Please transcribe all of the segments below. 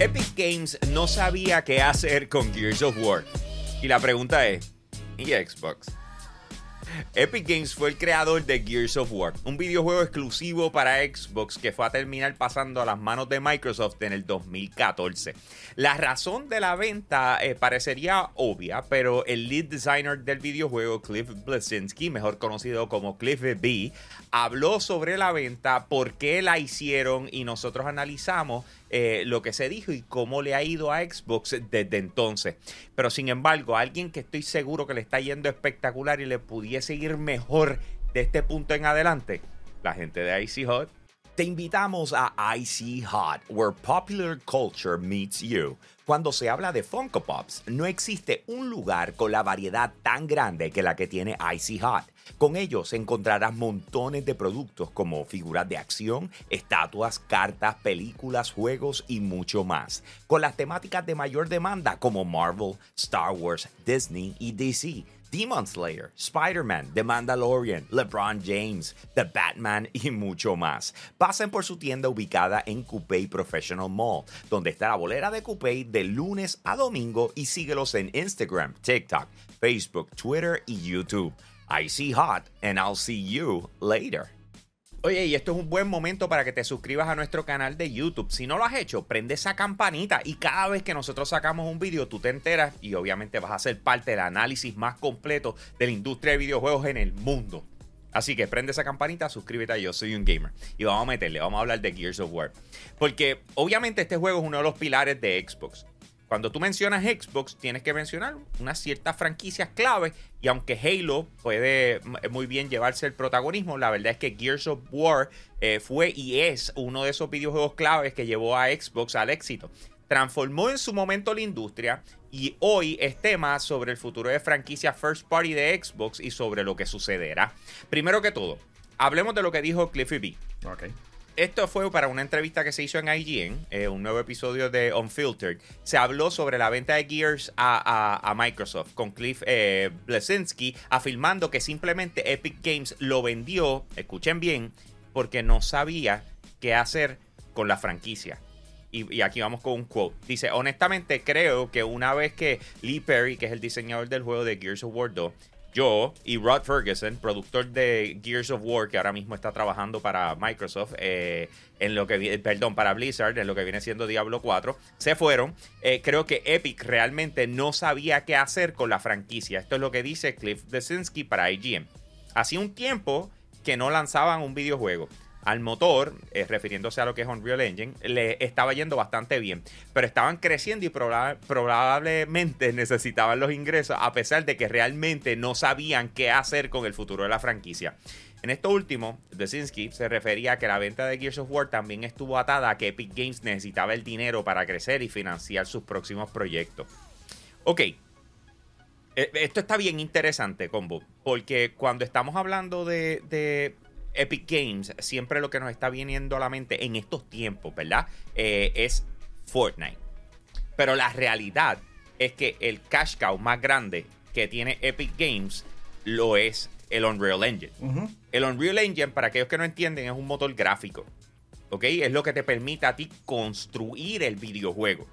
Epic Games no sabía qué hacer con Gears of War. Y la pregunta es, ¿y Xbox? Epic Games fue el creador de Gears of War, un videojuego exclusivo para Xbox que fue a terminar pasando a las manos de Microsoft en el 2014. La razón de la venta eh, parecería obvia, pero el lead designer del videojuego, Cliff Blasinski, mejor conocido como Cliff B, habló sobre la venta, por qué la hicieron y nosotros analizamos eh, lo que se dijo y cómo le ha ido a Xbox desde entonces. Pero sin embargo, alguien que estoy seguro que le está yendo espectacular y le pudiese ir mejor de este punto en adelante, la gente de Icy Hot. Te invitamos a Icy Hot, where popular culture meets you. Cuando se habla de Funko Pops, no existe un lugar con la variedad tan grande que la que tiene Icy Hot. Con ellos encontrarás montones de productos como figuras de acción, estatuas, cartas, películas, juegos y mucho más. Con las temáticas de mayor demanda como Marvel, Star Wars, Disney y DC. Demon Slayer, Spider-Man, The Mandalorian, LeBron James, The Batman y mucho más. Pasen por su tienda ubicada en Coupé Professional Mall, donde está la bolera de Coupé de lunes a domingo y síguelos en Instagram, TikTok, Facebook, Twitter y YouTube. I see hot and I'll see you later. Oye, y esto es un buen momento para que te suscribas a nuestro canal de YouTube. Si no lo has hecho, prende esa campanita y cada vez que nosotros sacamos un video, tú te enteras y obviamente vas a ser parte del análisis más completo de la industria de videojuegos en el mundo. Así que prende esa campanita, suscríbete a Yo Soy un Gamer. Y vamos a meterle, vamos a hablar de Gears of War. Porque obviamente este juego es uno de los pilares de Xbox. Cuando tú mencionas Xbox, tienes que mencionar unas ciertas franquicias clave. Y aunque Halo puede muy bien llevarse el protagonismo, la verdad es que Gears of War eh, fue y es uno de esos videojuegos claves que llevó a Xbox al éxito. Transformó en su momento la industria y hoy es tema sobre el futuro de franquicia First Party de Xbox y sobre lo que sucederá. Primero que todo, hablemos de lo que dijo Cliffy B. Okay esto fue para una entrevista que se hizo en IGN, eh, un nuevo episodio de Unfiltered. Se habló sobre la venta de Gears a, Microsoft con Cliff eh, Blesinski afirmando que simplemente Epic Games lo vendió, escuchen bien, porque no sabía qué hacer con la franquicia. Y, aquí vamos con un quote. Dice, honestamente creo que una vez que Lee Perry, que es el diseñador del juego de Gears of War 2, yo y Rod Ferguson, productor de Gears of War, que ahora mismo está trabajando para Microsoft, eh, en lo que perdón, para Blizzard, en lo que viene siendo Diablo 4, se fueron. Eh, creo que Epic realmente no sabía qué hacer con la franquicia. Esto es lo que dice Cliff Desinski para IGN. Hacía un tiempo que no lanzaban un videojuego al motor, eh, refiriéndose a lo que es Unreal Engine, le estaba yendo bastante bien. Pero estaban creciendo y probablemente necesitaban los ingresos, a pesar de que realmente no sabían qué hacer con el futuro de la franquicia. En esto último, Desinski se refería a que la venta de Gears of War también estuvo atada a que Epic Games necesitaba el dinero para crecer y financiar sus próximos proyectos. Ok, e, esto está bien interesante, Combo, porque cuando estamos hablando de Epic Games, siempre lo que nos está viniendo a la mente en estos tiempos, ¿verdad? Eh, es Fortnite. Pero la realidad es que el cash cow más grande que tiene Epic Games lo es el Unreal Engine. El Unreal Engine, para aquellos que no entienden, es un motor gráfico. ¿Ok? Es lo que te permite a ti construir el videojuego.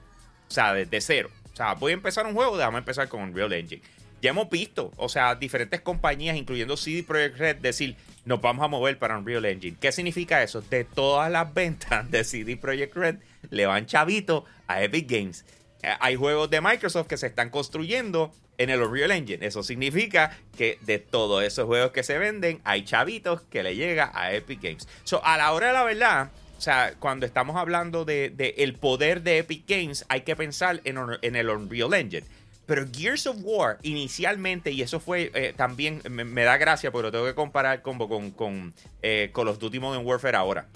O sea, desde cero. O sea, voy a empezar un juego, déjame empezar con Unreal Engine. Ya hemos visto, o sea, diferentes compañías, incluyendo CD Projekt Red, decir, nos vamos a mover para Unreal Engine. ¿Qué significa eso? De todas las ventas de CD Projekt Red, le van chavito a Epic Games. Eh, hay juegos de Microsoft que se están construyendo en el Unreal Engine. Eso significa que de todos esos juegos que se venden, hay chavitos que le llega a Epic Games. So, a la hora de la verdad, o sea, cuando estamos hablando de, el poder de Epic Games, hay que pensar en, en el Unreal Engine. Pero Gears of War, inicialmente, y eso fue eh, también, me, da gracia porque lo tengo que comparar con, con, con eh, Call of Duty Modern Warfare ahora.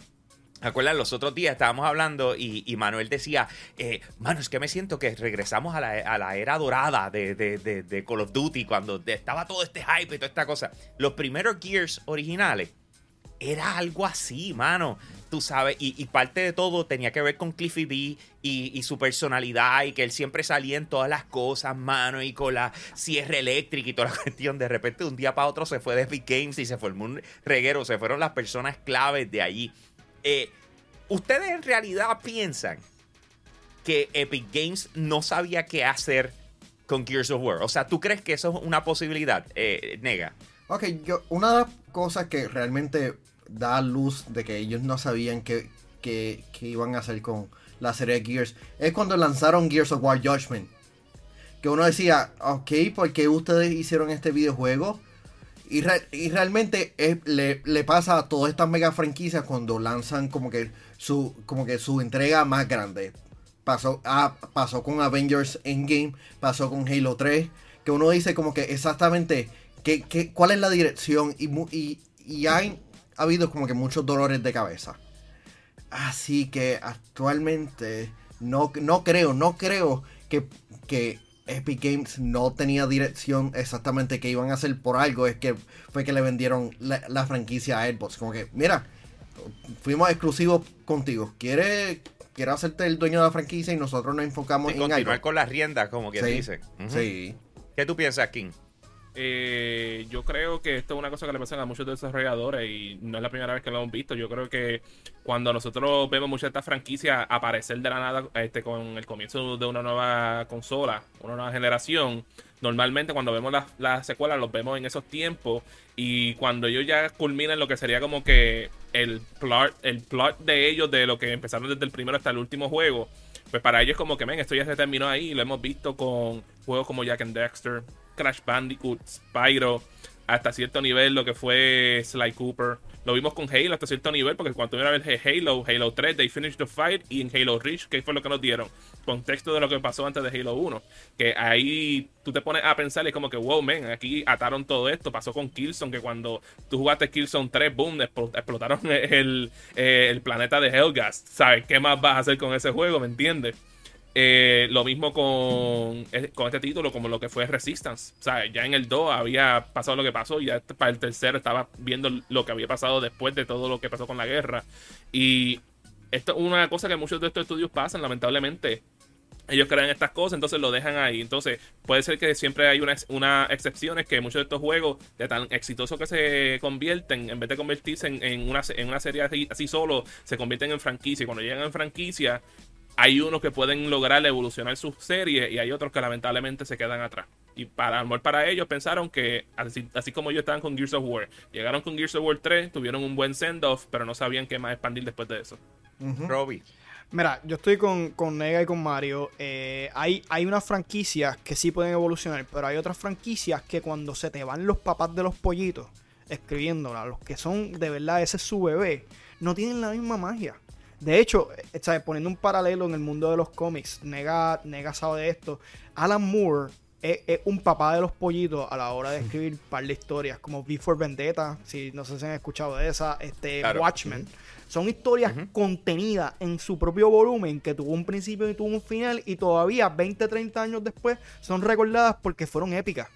¿Acuerdan? Los otros días estábamos hablando y, Manuel decía, eh, mano, es que me siento que regresamos a la, era dorada de, de, Call of Duty, cuando estaba todo este hype y toda esta cosa. Los primeros Gears originales era algo así, mano tú sabes, y, parte de todo tenía que ver con Cliffy B y, su personalidad y que él siempre salía en todas las cosas, mano, y con la cierre eléctrica y toda la cuestión. De repente, de un día para otro se fue de Epic Games y se formó un reguero, se fueron las personas claves de allí. Eh, ¿Ustedes en realidad piensan que Epic Games no sabía qué hacer con Gears of War. O sea, ¿tú crees que eso es una posibilidad, eh, Nega? Ok, yo, una de las cosas que realmente da luz de que ellos no sabían qué, qué, qué iban a hacer con la serie de Gears es cuando lanzaron Gears of War Judgment. Que uno decía, ok, ¿por qué ustedes hicieron este videojuego? Y, realmente le, pasa a todas estas mega franquicias cuando lanzan como que su, como que su entrega más grande. Pasó, ah, pasó con Avengers Endgame, pasó con Halo 3, que uno dice como que exactamente que, cuál es la dirección y, y, y hay, ha habido como que muchos dolores de cabeza. Así que actualmente no, no creo, no creo que, que Epic Games no tenía dirección exactamente que iban a hacer por algo. Es que fue que le vendieron la, franquicia a Xbox. Como que, mira, fuimos exclusivos contigo. ¿Quieres, quiere hacerte el dueño de la franquicia y nosotros nos enfocamos en continuar con las riendas, como quien dice. Sí. ¿Qué tú piensas, King? Eh, yo creo que esto es una cosa que le pasa a muchos desarrolladores y no es la primera vez que lo hemos visto. Yo creo que cuando nosotros vemos muchas de estas franquicias aparecer de la nada este, con el comienzo de una nueva consola, una nueva generación, normalmente cuando vemos las la secuelas los vemos en esos tiempos y cuando ellos ya culminan lo que sería como que el plot, el plot de ellos, de lo que empezaron desde el primero hasta el último juego, pues para ellos como que, ven, esto ya se terminó ahí lo hemos visto con juegos como Jack and Dexter, Crash Bandicoot, Spyro, hasta cierto nivel lo que fue Sly Cooper. Lo vimos con Halo hasta cierto nivel, porque cuando a ver Halo, Halo 3, They Finished the Fight, y en Halo Reach, que fue lo que nos dieron. Contexto de lo que pasó antes de Halo 1. Que ahí tú te pones a pensar y es como que, wow, man, aquí ataron todo esto. Pasó con Killzone, que cuando tú jugaste Killzone 3, boom, explotaron el, el planeta de Hellgas. ¿Sabes? ¿Qué más vas a hacer con ese juego? ¿Me entiendes? Eh, lo mismo con, eh, con este título, como lo que fue Resistance. O sea, ya en el 2 había pasado lo que pasó, y ya para el tercero estaba viendo lo que había pasado después de todo lo que pasó con la guerra. Y esto es una cosa que muchos de estos estudios pasan, lamentablemente. Ellos crean estas cosas, entonces lo dejan ahí. Entonces, puede ser que siempre hay una, una excepción, es que muchos de estos juegos, de tan exitosos que se convierten, en vez de convertirse en, una, en una serie así, solo, se convierten en franquicia. Y cuando llegan en franquicia, hay unos que pueden lograr evolucionar su serie y hay otros que lamentablemente se quedan atrás. Y para amor para ellos pensaron que, así, como ellos estaban con Gears of War, llegaron con Gears of War 3, tuvieron un buen send-off, pero no sabían qué más expandir después de eso. Robbie. Mira, yo estoy con, Nega y con Mario. Eh, hay, hay unas franquicias que sí pueden evolucionar, pero hay otras franquicias que cuando se te van los papás de los pollitos escribiéndola, los que son de verdad ese es su bebé, no tienen la misma magia. De hecho, eh, poniendo un paralelo en el mundo de los cómics, nega, nega sabe de esto. Alan Moore es, un papá de los pollitos a la hora de escribir un par de historias, como Before Vendetta, si no sé si han escuchado de esa, este Watchmen. Son historias contenidas en su propio volumen que tuvo un principio y tuvo un final y todavía 20, 30 años después son recordadas porque fueron épicas.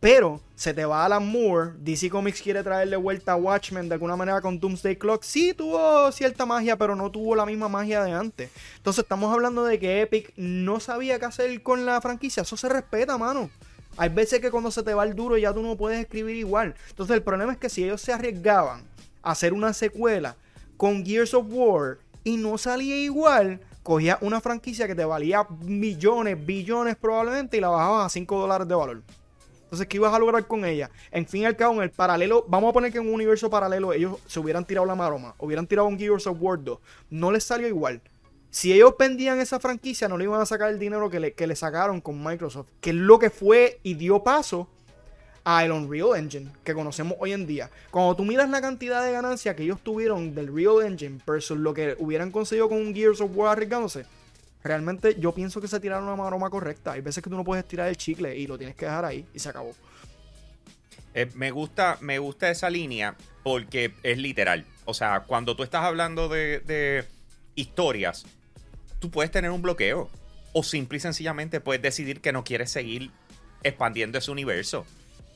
Pero se te va Alan Moore. DC Comics quiere traerle vuelta a Watchmen de alguna manera con Doomsday Clock. Sí, tuvo cierta magia, pero no tuvo la misma magia de antes. Entonces estamos hablando de que Epic no sabía qué hacer con la franquicia. Eso se respeta, mano. Hay veces que cuando se te va el duro ya tú no puedes escribir igual. Entonces el problema es que si ellos se arriesgaban a hacer una secuela con Gears of War y no salía igual, cogía una franquicia que te valía millones, billones probablemente y la bajabas a 5 dólares de valor. Entonces, ¿qué ibas a lograr con ella? En fin y al cabo, en el paralelo, vamos a poner que en un universo paralelo ellos se hubieran tirado la maroma, hubieran tirado un Gears of War 2. No les salió igual. Si ellos vendían esa franquicia, no le iban a sacar el dinero que le, que le sacaron con Microsoft, que es lo que fue y dio paso al Unreal Engine que conocemos hoy en día. Cuando tú miras la cantidad de ganancia que ellos tuvieron del Real Engine versus lo que hubieran conseguido con un Gears of War arriesgándose, Realmente yo pienso que se tiraron una maroma correcta. Hay veces que tú no puedes tirar el chicle y lo tienes que dejar ahí y se acabó. Eh, me, gusta, me gusta esa línea porque es literal. O sea, cuando tú estás hablando de, historias, tú puedes tener un bloqueo. O simple y sencillamente puedes decidir que no quieres seguir expandiendo ese universo.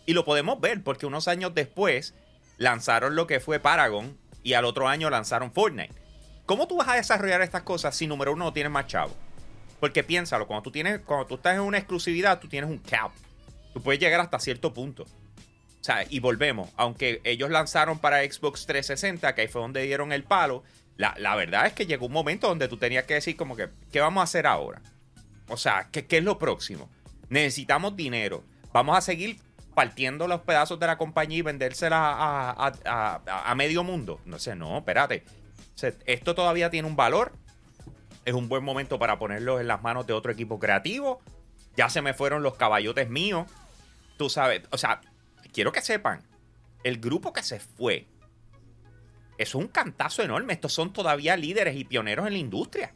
Y lo podemos ver porque unos años después lanzaron lo que fue Paragon y al otro año lanzaron Fortnite. ¿Cómo tú vas a desarrollar estas cosas si número uno no tienes más chavo? Porque piénsalo, cuando tú, tienes, cuando tú estás en una exclusividad, tú tienes un cap. Tú puedes llegar hasta cierto punto. O sea, y volvemos. Aunque ellos lanzaron para Xbox 360, que ahí fue donde dieron el palo, La, la verdad es que llegó un momento donde tú tenías que decir como que, ¿qué vamos a hacer ahora? O sea, ¿qué, qué es lo próximo? Necesitamos dinero. Vamos a seguir partiendo los pedazos de la compañía y vendérsela a, a- a- a medio mundo. No sé, no, espérate. Esto todavía tiene un valor. Es un buen momento para ponerlo en las manos de otro equipo creativo. Ya se me fueron los caballotes míos. Tú sabes, o sea, quiero que sepan, el grupo que se fue es un cantazo enorme. Estos son todavía líderes y pioneros en la industria.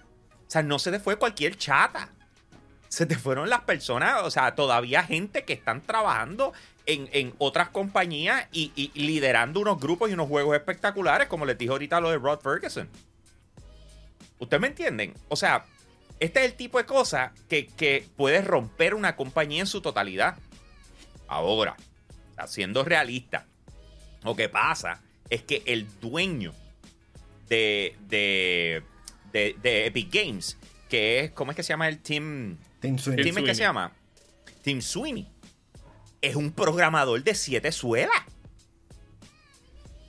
O sea, no se te fue cualquier chata. Se te fueron las personas, o sea, todavía gente que están trabajando en, en otras compañías y, y liderando unos grupos y unos juegos espectaculares, como les dije ahorita lo de Rod Ferguson. ¿Ustedes me entienden? O sea, este es el tipo de cosa que, que puede romper una compañía en su totalidad. Ahora, siendo realista, lo que pasa es que el dueño de, de, de, de Epic Games, que es, ¿cómo es que se llama el team? Team Sweeney. ¿Team en qué Sweeney. se llama? Tim Sweeney. Es un programador de siete suelas.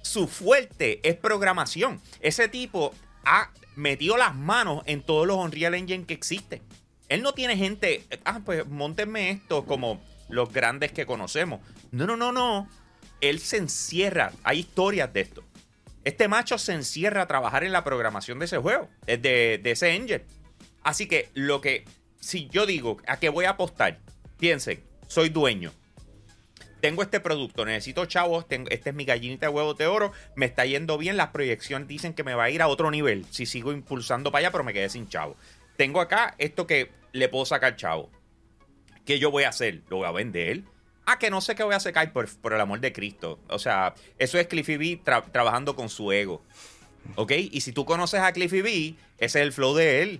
Su fuerte es programación. Ese tipo ha metido las manos en todos los Unreal Engine que existen. Él no tiene gente, ah, pues montenme esto como los grandes que conocemos. No, no, no, no. Él se encierra. Hay historias de esto. Este macho se encierra a trabajar en la programación de ese juego, eh, de, de ese engine. Así que lo que, si yo digo a qué voy a apostar, piensen, soy dueño. Tengo este producto, necesito chavos, tengo, esta es mi gallinita de huevos de oro, me está yendo bien, las proyecciones dicen que me va a ir a otro nivel si sigo impulsando para allá, pero me quedé sin chavo. Tengo acá esto que le puedo sacar chavo. ¿Qué yo voy a hacer? ¿Lo voy a vender? Ah, que no sé qué voy a sacar por, por el amor de Cristo. O sea, eso es Cliffy B tra- trabajando con su ego. ¿Ok? Y si tú conoces a Cliffy B, ese es el flow de él.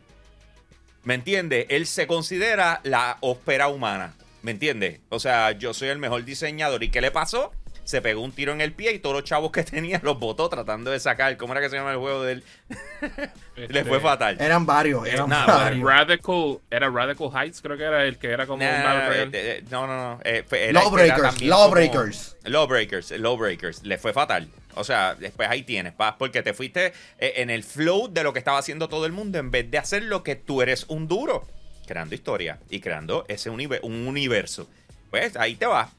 ¿Me entiendes? Él se considera la ópera humana. ¿Me entiendes? O sea, yo soy el mejor diseñador. ¿Y qué le pasó? Se pegó un tiro en el pie y todos los chavos que tenía los botó tratando de sacar. ¿Cómo era que se llama el juego de él? Le fue Este, fatal. Eran varios, eran nada, varios. Radical, era Radical Heights, creo que era el que era como un Nah, Battle eh, eh, no, no, no. eh, fue- era- Lawbreakers, era también Lawbreakers. como- Lawbreakers, Lawbreakers. Le fue fatal. O sea, después ahí tienes, paz, porque te fuiste eh, en el flow de lo que estaba haciendo todo el mundo en vez de hacer lo que tú eres un duro, creando historia y creando ese un universo. Pues ahí te va.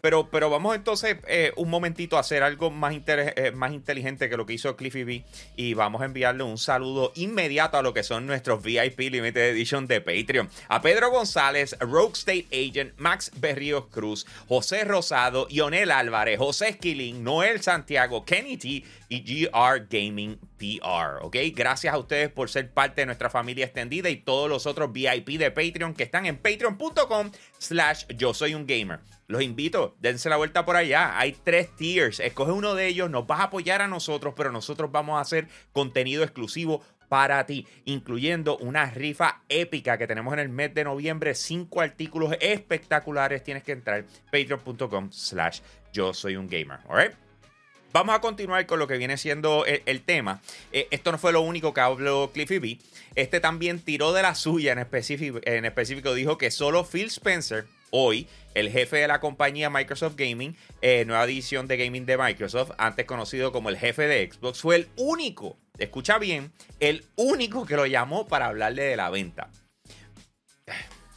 Pero, pero vamos entonces eh, un momentito a hacer algo más, eh, más inteligente que lo que hizo Cliffy B. Y vamos a enviarle un saludo inmediato a lo que son nuestros VIP Limited Edition de Patreon. A Pedro González, Rogue State Agent, Max Berríos Cruz, José Rosado, Ionel Álvarez, José Esquilín, Noel Santiago, Kenny T y GR Gaming PR. ¿Ok? Gracias a ustedes por ser parte de nuestra familia extendida y todos los otros VIP de Patreon que están en patreon.com slash yo soy un gamer. Los invito, dense la vuelta por allá. Hay tres tiers. Escoge uno de ellos, nos vas a apoyar a nosotros, pero nosotros vamos a hacer contenido exclusivo para ti, incluyendo una rifa épica que tenemos en el mes de noviembre. Cinco artículos espectaculares. Tienes que entrar patreon.com slash yo soy un gamer. ¿alright? Vamos a continuar con lo que viene siendo el, el tema. Eh, esto no fue lo único que habló Cliffy B. Este también tiró de la suya en específico, en específico dijo que solo Phil Spencer, hoy, el jefe de la compañía Microsoft Gaming, eh, nueva edición de gaming de Microsoft, antes conocido como el jefe de Xbox, fue el único, escucha bien, el único que lo llamó para hablarle de la venta.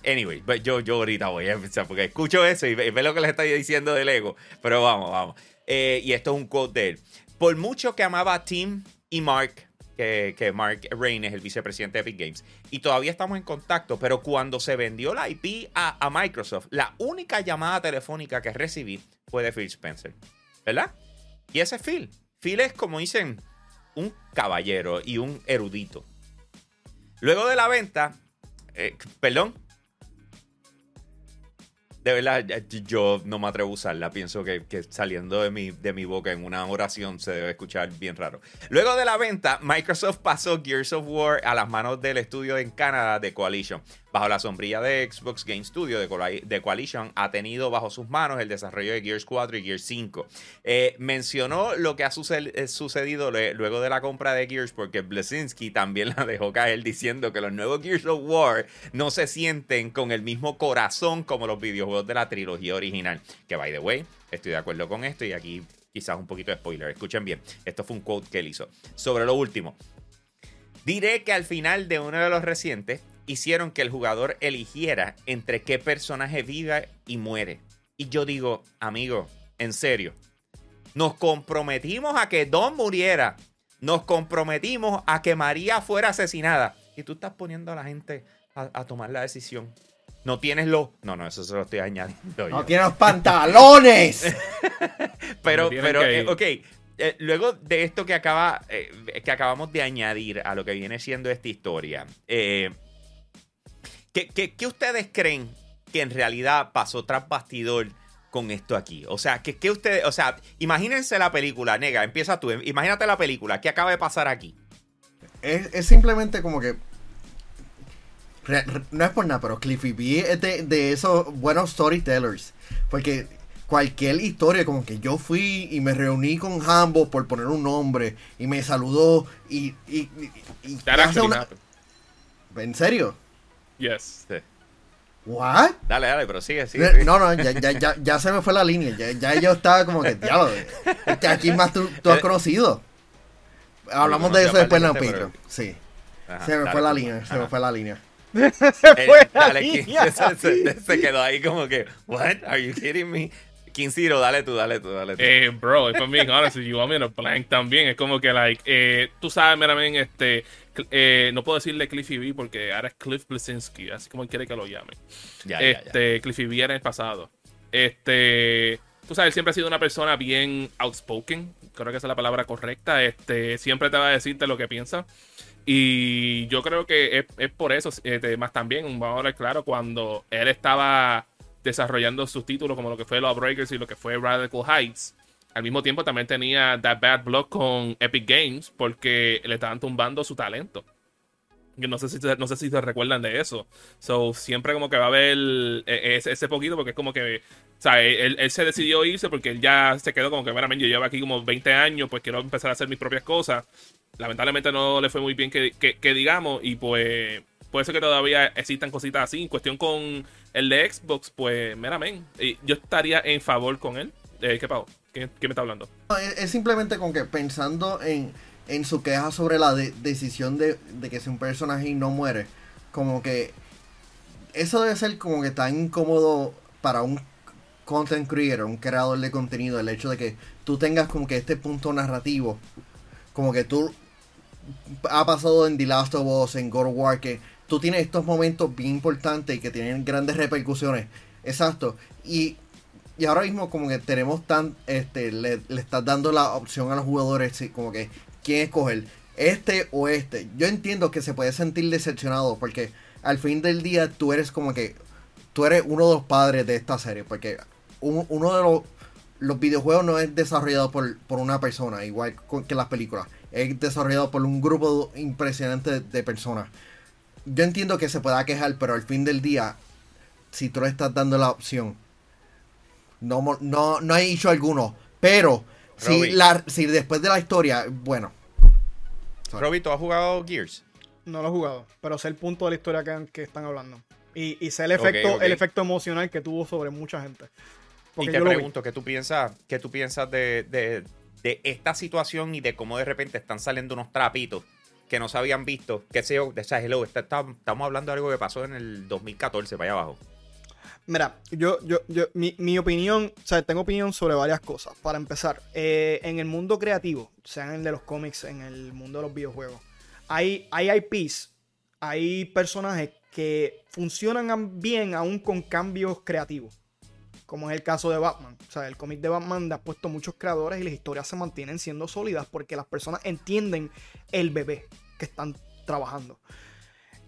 Anyway, pues yo, yo ahorita voy a empezar porque escucho eso y ve, ve lo que les estoy diciendo del ego. Pero vamos, vamos. Eh, y esto es un quote de él. Por mucho que amaba a Tim y Mark, que, Mark Rain es el vicepresidente de Epic Games, y todavía estamos en contacto, pero cuando se vendió la IP a, a Microsoft, la única llamada telefónica que recibí fue de Phil Spencer. ¿Verdad? Y ese es Phil. Phil es, como dicen, un caballero y un erudito. Luego de la venta, eh, perdón, de verdad, yo no me atrevo a usarla. Pienso que, que saliendo de mi, de mi boca en una oración se debe escuchar bien raro. Luego de la venta, Microsoft pasó Gears of War a las manos del estudio en Canadá de Coalition. Bajo la sombrilla de Xbox Game Studio de, Coali- de Coalition, ha tenido bajo sus manos el desarrollo de Gears 4 y Gears 5. Eh, mencionó lo que ha eh, sucedido luego de la compra de Gears, porque Blesinski también la dejó caer diciendo que los nuevos Gears of War no se sienten con el mismo corazón como los videojuegos de la trilogía original. Que, by the way, estoy de acuerdo con esto y aquí quizás un poquito de spoiler. Escuchen bien, esto fue un quote que él hizo. Sobre lo último, Diré que al final de uno de los recientes hicieron que el jugador eligiera entre qué personaje vive y muere. Y yo digo, amigo, en serio, nos comprometimos a que Don muriera. Nos comprometimos a que María fuera asesinada. Y tú estás poniendo a la gente a, a tomar la decisión. No tienes los. No, no, eso se lo estoy añadiendo. No yo. tiene los pantalones. Pero, pero, eh, ok. eh, luego de esto que acaba, eh, que acabamos de añadir a lo que viene siendo esta historia, eh, ¿qué, qué, qué ustedes creen que en realidad pasó tras bastidor con esto aquí? O sea, ¿qué, qué ustedes, o sea, imagínense la película, nega, empieza tú, imagínate la película, ¿qué acaba de pasar aquí? es, es simplemente como que. re- re- no es por nada, pero Cliffy B es de, de esos buenos storytellers. Porque cualquier historia, como que yo fui y me reuní con Hambo por poner un nombre y me saludó y. y, y- hace una-. ¿En serio? Yes. ¿What? Dale, dale, pero sigue, sigue. No, no, ya, ya, ya, ya se me fue la línea. Ya, ya yo estaba como que, diablo, este, ¿a quién más tú, tú has Eh, conocido? Hablamos de eso después en la Patreon. Sí. Ajá, Se me dale, fue la línea, se Ajá. me fue la línea. Eh, fue la dale, línea. Se, se- se quedó ahí como que, what? Are you kidding me? Quinciro, dale tú, dale tú, dale tú. Eh, bro, if I'm being honest with you, I'm in a blank también. Es como que, like, eh, tú sabes, meramente, este, eh, no puedo decirle Cliffy B porque ahora es Cliff Blesinski, así como él quiere que lo llame. ya, ya, ya. este, Cliffy B era en el pasado. Este, tú sabes, él siempre ha sido una persona bien outspoken, creo que esa es la palabra correcta. Este, siempre te va a decirte lo que piensa. Y yo creo que es, es por eso, este, más también, vamos a hablar claro, cuando él estaba desarrollando sus títulos como lo que fue Lawbreakers y lo que fue Radical Heights, al mismo tiempo también tenía That Bad Blood con Epic Games porque le estaban tumbando su talento. Yo no sé si no sé si se recuerdan de eso. So, siempre como que va a haber eh, ese, ese poquito porque es como que, o sea, él, él se decidió irse porque él ya se quedó como que, mira, yo llevo aquí como 20 años, pues quiero empezar a hacer mis propias cosas. Lamentablemente no le fue muy bien que, que- digamos y pues puede ser que todavía existan cositas así. En cuestión con el de Xbox, pues, mira, men, yo estaría en favor con él. Eh, ¿Qué pago? ¿Quién, quién me está hablando? No, es, simplemente como que pensando en, en su queja sobre la de- decisión de, de que si un personaje no muere, como que eso debe ser como que tan incómodo para un content creator, un creador de contenido, el hecho de que tú tengas como que este punto narrativo, como que tú ha pasado en The Last of Us, en God of War, que tú tienes estos momentos bien importantes y que tienen grandes repercusiones. Exacto. Y, y ahora mismo como que tenemos tan, este, le, le estás dando la opción a los jugadores, como que, ¿quién escoger? Este o este. Yo entiendo que se puede sentir decepcionado porque al fin del día tú eres como que, tú eres uno de los padres de esta serie, porque un- uno de los, los videojuegos no es desarrollado por, por una persona, igual que las películas. Es desarrollado por un grupo impresionante de, de personas. Yo entiendo que se pueda quejar, pero al fin del día, si tú le estás dando la opción, no, no, no hay hecho alguno. Pero, si, la, si después de la historia, bueno, Robbie, ¿tú has jugado Gears? No lo he jugado, pero sé el punto de la historia que, que están hablando. Y, y sé el efecto, el efecto emocional que tuvo sobre mucha gente. Y Porque te yo lo vi. pregunto, ¿qué tú piensas, qué tú piensas de, de- de esta situación y de cómo de repente están saliendo unos trapitos que no se habían visto? ¿Qué sé yo? O sea, hello, está- está- estamos hablando de algo que pasó en el 2014, para allá abajo. Mira, yo, yo, yo, mi, mi opinión, o sea, tengo opinión sobre varias cosas. Para empezar, eh, en el mundo creativo, sea en el de los cómics, en el mundo de los videojuegos, hay, hay IPs, hay personajes que funcionan bien aún con cambios creativos. Como es el caso de Batman. O sea, el cómic de Batman le ha puesto muchos creadores y las historias se mantienen siendo sólidas porque las personas entienden el bebé que están trabajando.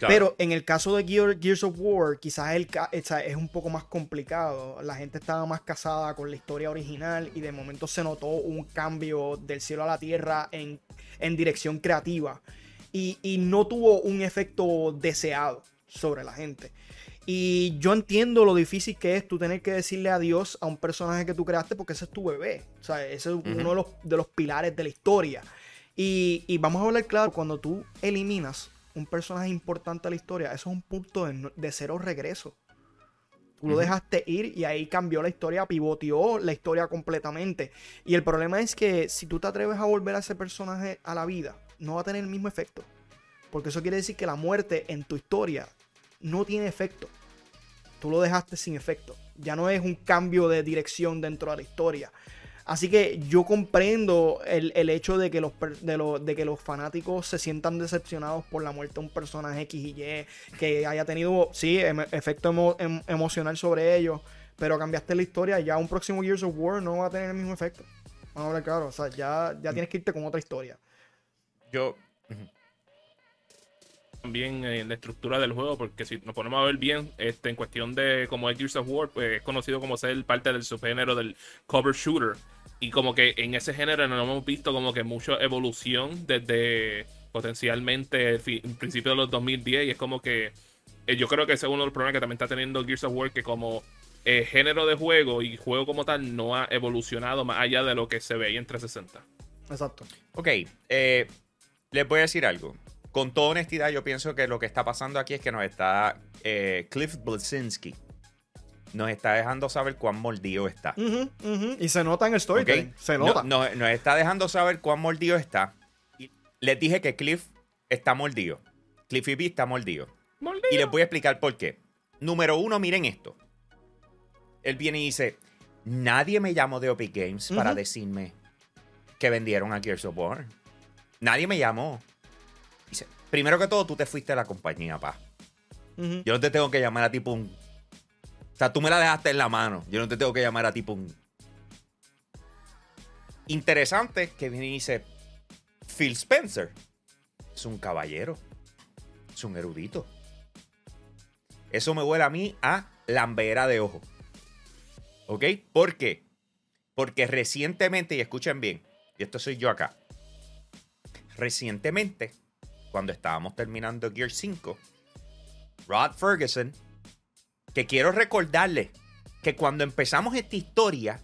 Pero en el caso de Gear- Gears of War, quizás el, es un poco más complicado. La gente estaba más casada con la historia original y de momento se notó un cambio del cielo a la tierra en, en dirección creativa. Y, y no tuvo un efecto deseado sobre la gente. Y yo entiendo lo difícil que es tú tener que decirle adiós a un personaje que tú creaste porque ese es tu bebé. O sea, ese es uno de los, de los pilares de la historia. Y, y vamos a hablar claro, cuando tú eliminas un personaje importante de la historia, eso es un punto de, cero regreso. Tú lo dejaste ir y ahí cambió la historia, pivoteó la historia completamente. Y el problema es que si tú te atreves a volver a ese personaje a la vida, no va a tener el mismo efecto. Porque eso quiere decir que la muerte en tu historia no tiene efecto. Tú lo dejaste sin efecto. Ya no es un cambio de dirección dentro de la historia. Así que yo comprendo el, el hecho de que, los, de, lo- de que los fanáticos se sientan decepcionados por la muerte de un personaje X y Y, que haya tenido, sí, em- efecto emo- em- emocional sobre ellos, pero cambiaste la historia, ya un próximo Gears of War no va a tener el mismo efecto. Vamos a hablar claro, o sea, ya, ya tienes que irte con otra historia. Yo, también en la estructura del juego, porque si nos ponemos a ver bien, este, en cuestión de como es Gears of War, pues es conocido como ser parte del subgénero del cover shooter. Y como que en ese género no hemos visto como que mucha evolución desde potencialmente el principio de los 2010. Y es como que eh, yo creo que ese es uno de los problemas que también está teniendo Gears of War, que como eh, género de juego y juego como tal no ha evolucionado más allá de lo que se veía en 360. Exacto. ok, eh, les voy a decir algo. Con toda honestidad, yo pienso que lo que está pasando aquí es que nos está eh, Cliff Bleszinski. Nos está dejando saber cuán mordido está. Y se nota en el storytelling. ¿ok? Se No- nota. no- nos está dejando saber cuán mordido está. Y les dije que Cliff está mordido. Cliffy B está mordido. Y les voy a explicar por qué. Número uno, miren esto. Él viene y dice: Nadie me llamó de Epic Games para decirme que vendieron a Gears of War. Nadie me llamó. Primero que todo, tú te fuiste a la compañía, pa. Yo no te tengo que llamar a ti un. O sea, tú me la dejaste en la mano. Yo no te tengo que llamar a ti un. Interesante que viene y dice: Phil Spencer es un caballero. Es un erudito. Eso me huele a mí a lambera de ojo. ¿Ok? ¿Por qué? Porque recientemente, y escuchen bien, y esto soy yo acá. Recientemente, cuando estábamos terminando Gear 5, Rod Ferguson, que quiero recordarle que cuando empezamos esta historia,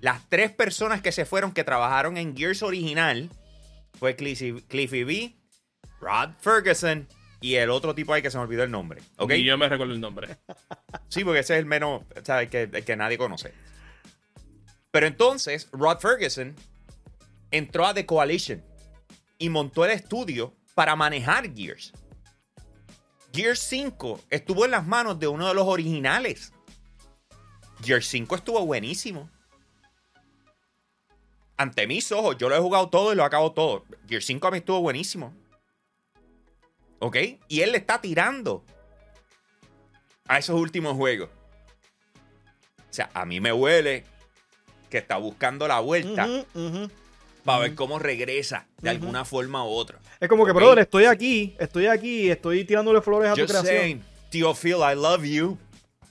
las tres personas que se fueron que trabajaron en Gears original fue Cliffy, Cliffy B, Rod Ferguson y el otro tipo ahí que se me olvidó el nombre. ¿Ok? Y yo me recuerdo el nombre. Sí, porque ese es el menos, o sea, el que, el que nadie conoce. Pero entonces, Rod Ferguson entró a The Coalition y montó el estudio para manejar Gears. Gears 5 estuvo en las manos de uno de los originales. Gears 5 estuvo buenísimo. Ante mis ojos, yo lo he jugado todo y lo acabo todo. Gears 5 a mí estuvo buenísimo. ¿Ok? Y él le está tirando a esos últimos juegos. O sea, a mí me huele que está buscando la vuelta. Para ver cómo regresa de alguna forma u otra. Es como que, Ok. brother, estoy aquí, estoy aquí, estoy tirándole flores a tu Just creación. saying, tío Phil, I love you.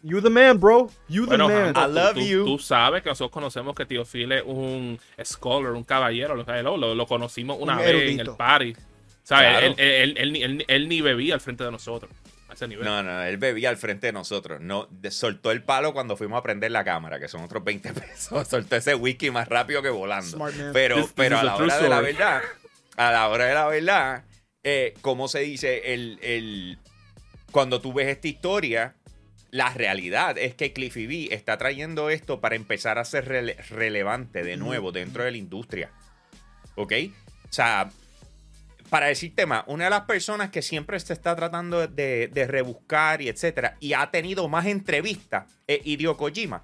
You the man, bro. You the Bueno, man. I love tú, you. tú sabes que nosotros conocemos que Tío Phil es un scholar, un caballero. Lo, lo, lo- conocimos una Un vez en erudito. el party. ¿Sabes? Claro. Él, él- él- él ni- él- él ni bebía al frente de nosotros. A ese nivel. No, no, él bebía al frente de nosotros. No, de- soltó el palo cuando fuimos a prender la cámara, que son otros 20 pesos. Soltó ese whisky más rápido que volando. Smart man. Pero, This- pero a la hora de la verdad, a la hora de la verdad, eh, ¿cómo se dice? El, el- cuando tú ves esta historia, la realidad es que Cliffy B está trayendo esto para empezar a ser rele- relevante de nuevo dentro de la industria. ¿Ok? O sea, para decirte más, una de las personas que siempre se está tratando de, de rebuscar y etcétera, y ha tenido más entrevistas, es Hideo Kojima.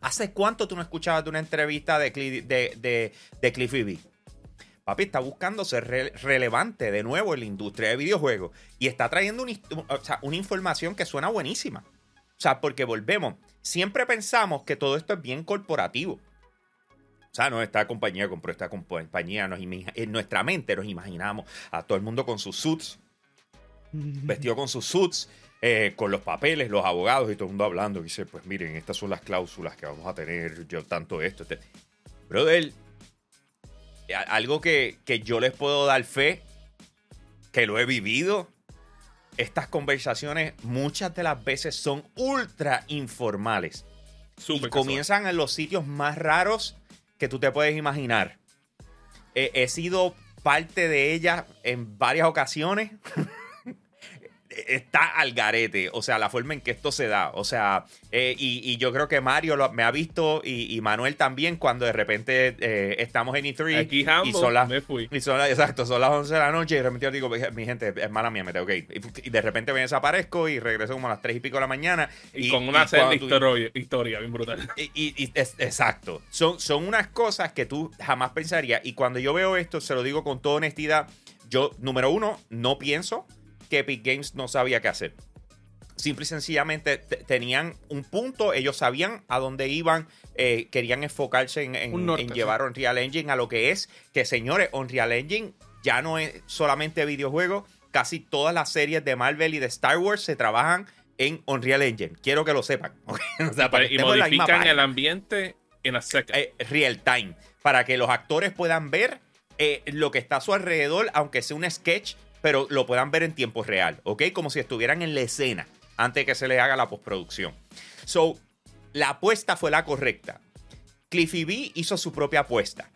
¿Hace cuánto tú no escuchabas de una entrevista de, Cli- de, de, de Cliffy B? Papi está buscando ser re- relevante de nuevo en la industria de videojuegos y está trayendo una información que suena buenísima. O sea, porque volvemos, siempre pensamos que todo esto es bien corporativo. O sea, no, esta compañía compró esta compañía, nos en nuestra mente nos imaginamos a todo el mundo con sus suits, vestido con sus suits, eh, con los papeles, los abogados y todo el mundo hablando. Y dice, pues miren, estas son las cláusulas que vamos a tener, yo tanto esto. Este. Brother, algo que, que yo les puedo dar fe, que lo he vivido, estas conversaciones muchas de las veces son ultra informales Súper y casual. comienzan en los sitios más raros que tú te puedes imaginar. He, sido parte de ella en varias ocasiones. está al garete. O sea, la forma en que esto se da. O sea, eh, y, y yo creo que Mario lo- me ha visto y, y Manuel también cuando de repente eh, estamos en E3 Aquí y Hambo, son las me fui. y son las- exacto, son las 11 de la noche y de repente yo digo, mi gente, es mala mía, me tengo que ir. Y, y de repente me desaparezco y regreso como a las 3 y pico de la mañana. Y, con una y serie tú- historia, historia bien brutal. y, y- y es- exacto. Son, son unas cosas que tú jamás pensarías. Y cuando yo veo esto, se lo digo con toda honestidad. Yo, número uno, no pienso que Epic Games no sabía qué hacer. Simple y sencillamente te- tenían un punto, ellos sabían a dónde iban, eh, querían enfocarse en, en- Un norte, en sí. llevar Unreal Engine a lo que es, que señores, Unreal Engine ya no es solamente videojuegos, casi todas las series de Marvel y de Star Wars se trabajan en Unreal Engine. Quiero que lo sepan. ¿ok? O sea, para que y modifican el ambiente en a second. eh, real time para que los actores puedan ver eh, lo que está a su alrededor, aunque sea un sketch, pero lo puedan ver en tiempo real, ¿ok? Como si estuvieran en la escena antes de que se les haga la postproducción. So, la apuesta fue la correcta. Cliffy B hizo su propia apuesta.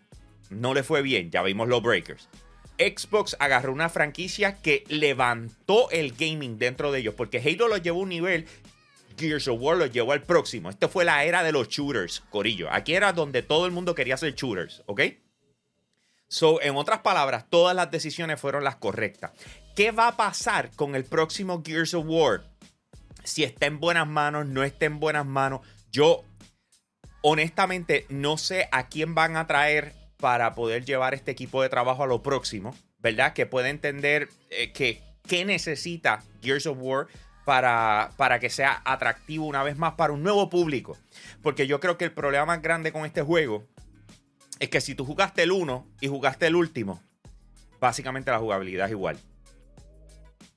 No le fue bien, ya vimos los breakers. Xbox agarró una franquicia que levantó el gaming dentro de ellos, porque Halo lo llevó a un nivel Gears of War lo llevó al próximo. Esto fue la era de los shooters, Corillo. Aquí era donde todo el mundo quería hacer shooters, ¿ok? So, en otras palabras, todas las decisiones fueron las correctas. ¿Qué va a pasar con el próximo Gears of War? Si está en buenas manos, no está en buenas manos. Yo, honestamente, no sé a quién van a traer para poder llevar este equipo de trabajo a lo próximo, ¿verdad? Que pueda entender eh, que qué necesita Gears of War para, para que sea atractivo una vez más para un nuevo público. Porque yo creo que el problema más grande con este juego es que si tú jugaste el 1 y jugaste el último, básicamente la jugabilidad es igual.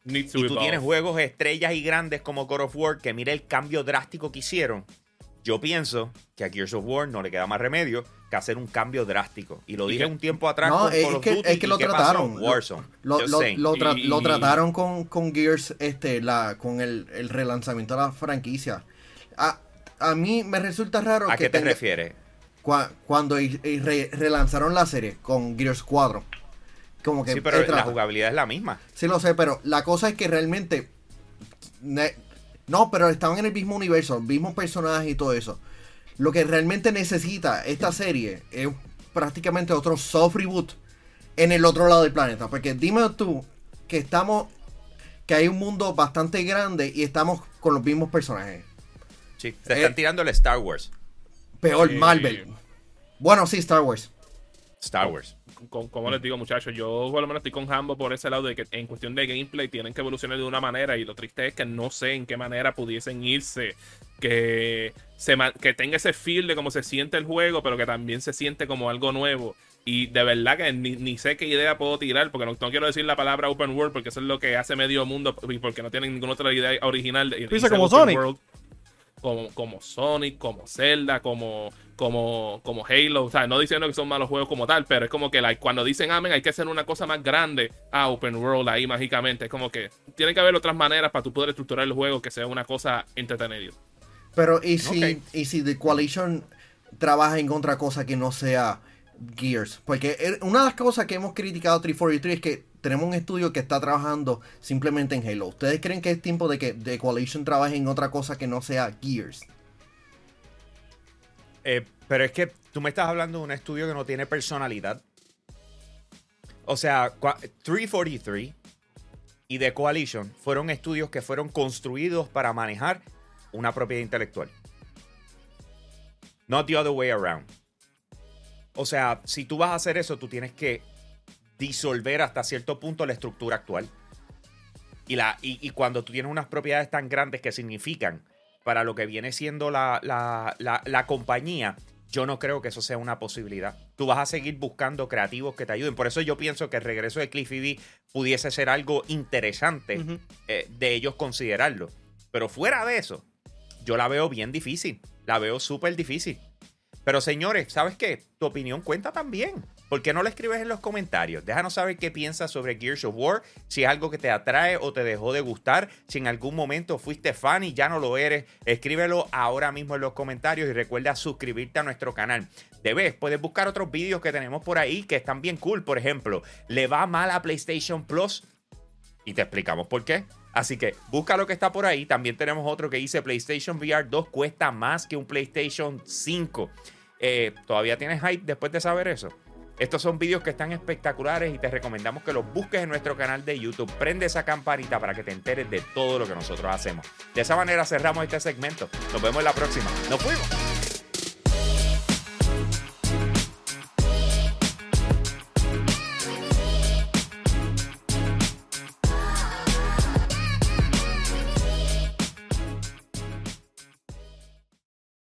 Y tú evolve. tienes juegos estrellas y grandes como God of War, que mira el cambio drástico que hicieron. Yo pienso que a Gears of War no le queda más remedio que hacer un cambio drástico. Y lo Y dije que- un tiempo atrás No, con es Call of que, Duty. es que ¿y lo pasó? trataron. Warzone. Lo, Just lo- saying. lo tra- Y- lo y- trataron con, con Gears, este, la, con el, el relanzamiento de la franquicia. A, a mí me resulta raro ¿A que qué te tenga- refieres? Cua- cuando y- y re- relanzaron la serie con Gears 4. Como que Sí, pero la jugabilidad es la misma. Sí lo sé, pero la cosa es que realmente ne- no, pero estaban en el mismo universo, mismos personajes y todo eso. Lo que realmente necesita esta serie es prácticamente otro soft reboot en el otro lado del planeta. Porque dime tú que estamos. que hay un mundo bastante grande y estamos con los mismos personajes. Sí, se Eh, están tirando el Star Wars. Peor, Sí. Marvel. Bueno, sí, Star Wars. Star Wars. con- como les digo, muchachos, yo por lo menos estoy con Hambo por ese lado de que en cuestión de gameplay tienen que evolucionar de una manera y lo triste es que no sé en qué manera pudiesen irse, que, se que tenga ese feel de cómo se siente el juego, pero que también se siente como algo nuevo. Y de verdad que ni, ni sé qué idea puedo tirar, porque no, no quiero decir la palabra open world, porque eso es lo que hace medio mundo, y porque no tienen ninguna otra idea original. de como open Sonic. world como, como Sonic, como Zelda, como, como, como Halo. O sea, no diciendo que son malos juegos como tal, pero es como que like, cuando dicen Amen hay que hacer una cosa más grande a Open World ahí mágicamente. Es como que tiene que haber otras maneras para tú poder estructurar el juego que sea una cosa entretenida. Pero, ¿y si, y si The Coalition trabaja en otra cosa que no sea Gears? Porque eh, una de las cosas que hemos criticado a 343 es que tenemos un estudio que está trabajando simplemente en Halo. ¿Ustedes creen que es tiempo de que The Coalition trabaje en otra cosa que no sea Gears? Eh, pero es que tú me estás hablando de un estudio que no tiene personalidad. O sea, cua- 343 y The Coalition fueron estudios que fueron construidos para manejar una propiedad intelectual. Not the other way around. O sea, si tú vas a hacer eso, tú tienes que disolver hasta cierto punto la estructura actual. Y, la, y, y cuando tú tienes unas propiedades tan grandes que significan para lo que viene siendo la, la, la, la compañía, yo no creo que eso sea una posibilidad. Tú vas a seguir buscando creativos que te ayuden. Por eso yo pienso que el regreso de Cliffy B pudiese ser algo interesante eh, de ellos considerarlo. Pero fuera de eso, yo la veo bien difícil. La veo súper difícil. Pero señores, ¿sabes qué? Tu opinión cuenta también. ¿Por qué no la escribes en los comentarios? Déjanos saber qué piensas sobre Gears of War, si es algo que te atrae o te dejó de gustar, si en algún momento fuiste fan y ya no lo eres, escríbelo ahora mismo en los comentarios y recuerda suscribirte a nuestro canal. Debes, puedes buscar otros vídeos que tenemos por ahí que están bien cool. Por ejemplo, ¿le va mal a PlayStation Plus? Y te explicamos por qué. Así que busca lo que está por ahí. También tenemos otro que dice PlayStation VR 2 cuesta más que un PlayStation 5. Eh, ¿Todavía tienes hype después de saber eso? Estos son vídeos que están espectaculares y te recomendamos que los busques en nuestro canal de YouTube. Prende esa campanita para que te enteres de todo lo que nosotros hacemos. De esa manera cerramos este segmento. Nos vemos en la próxima. Nos fuimos.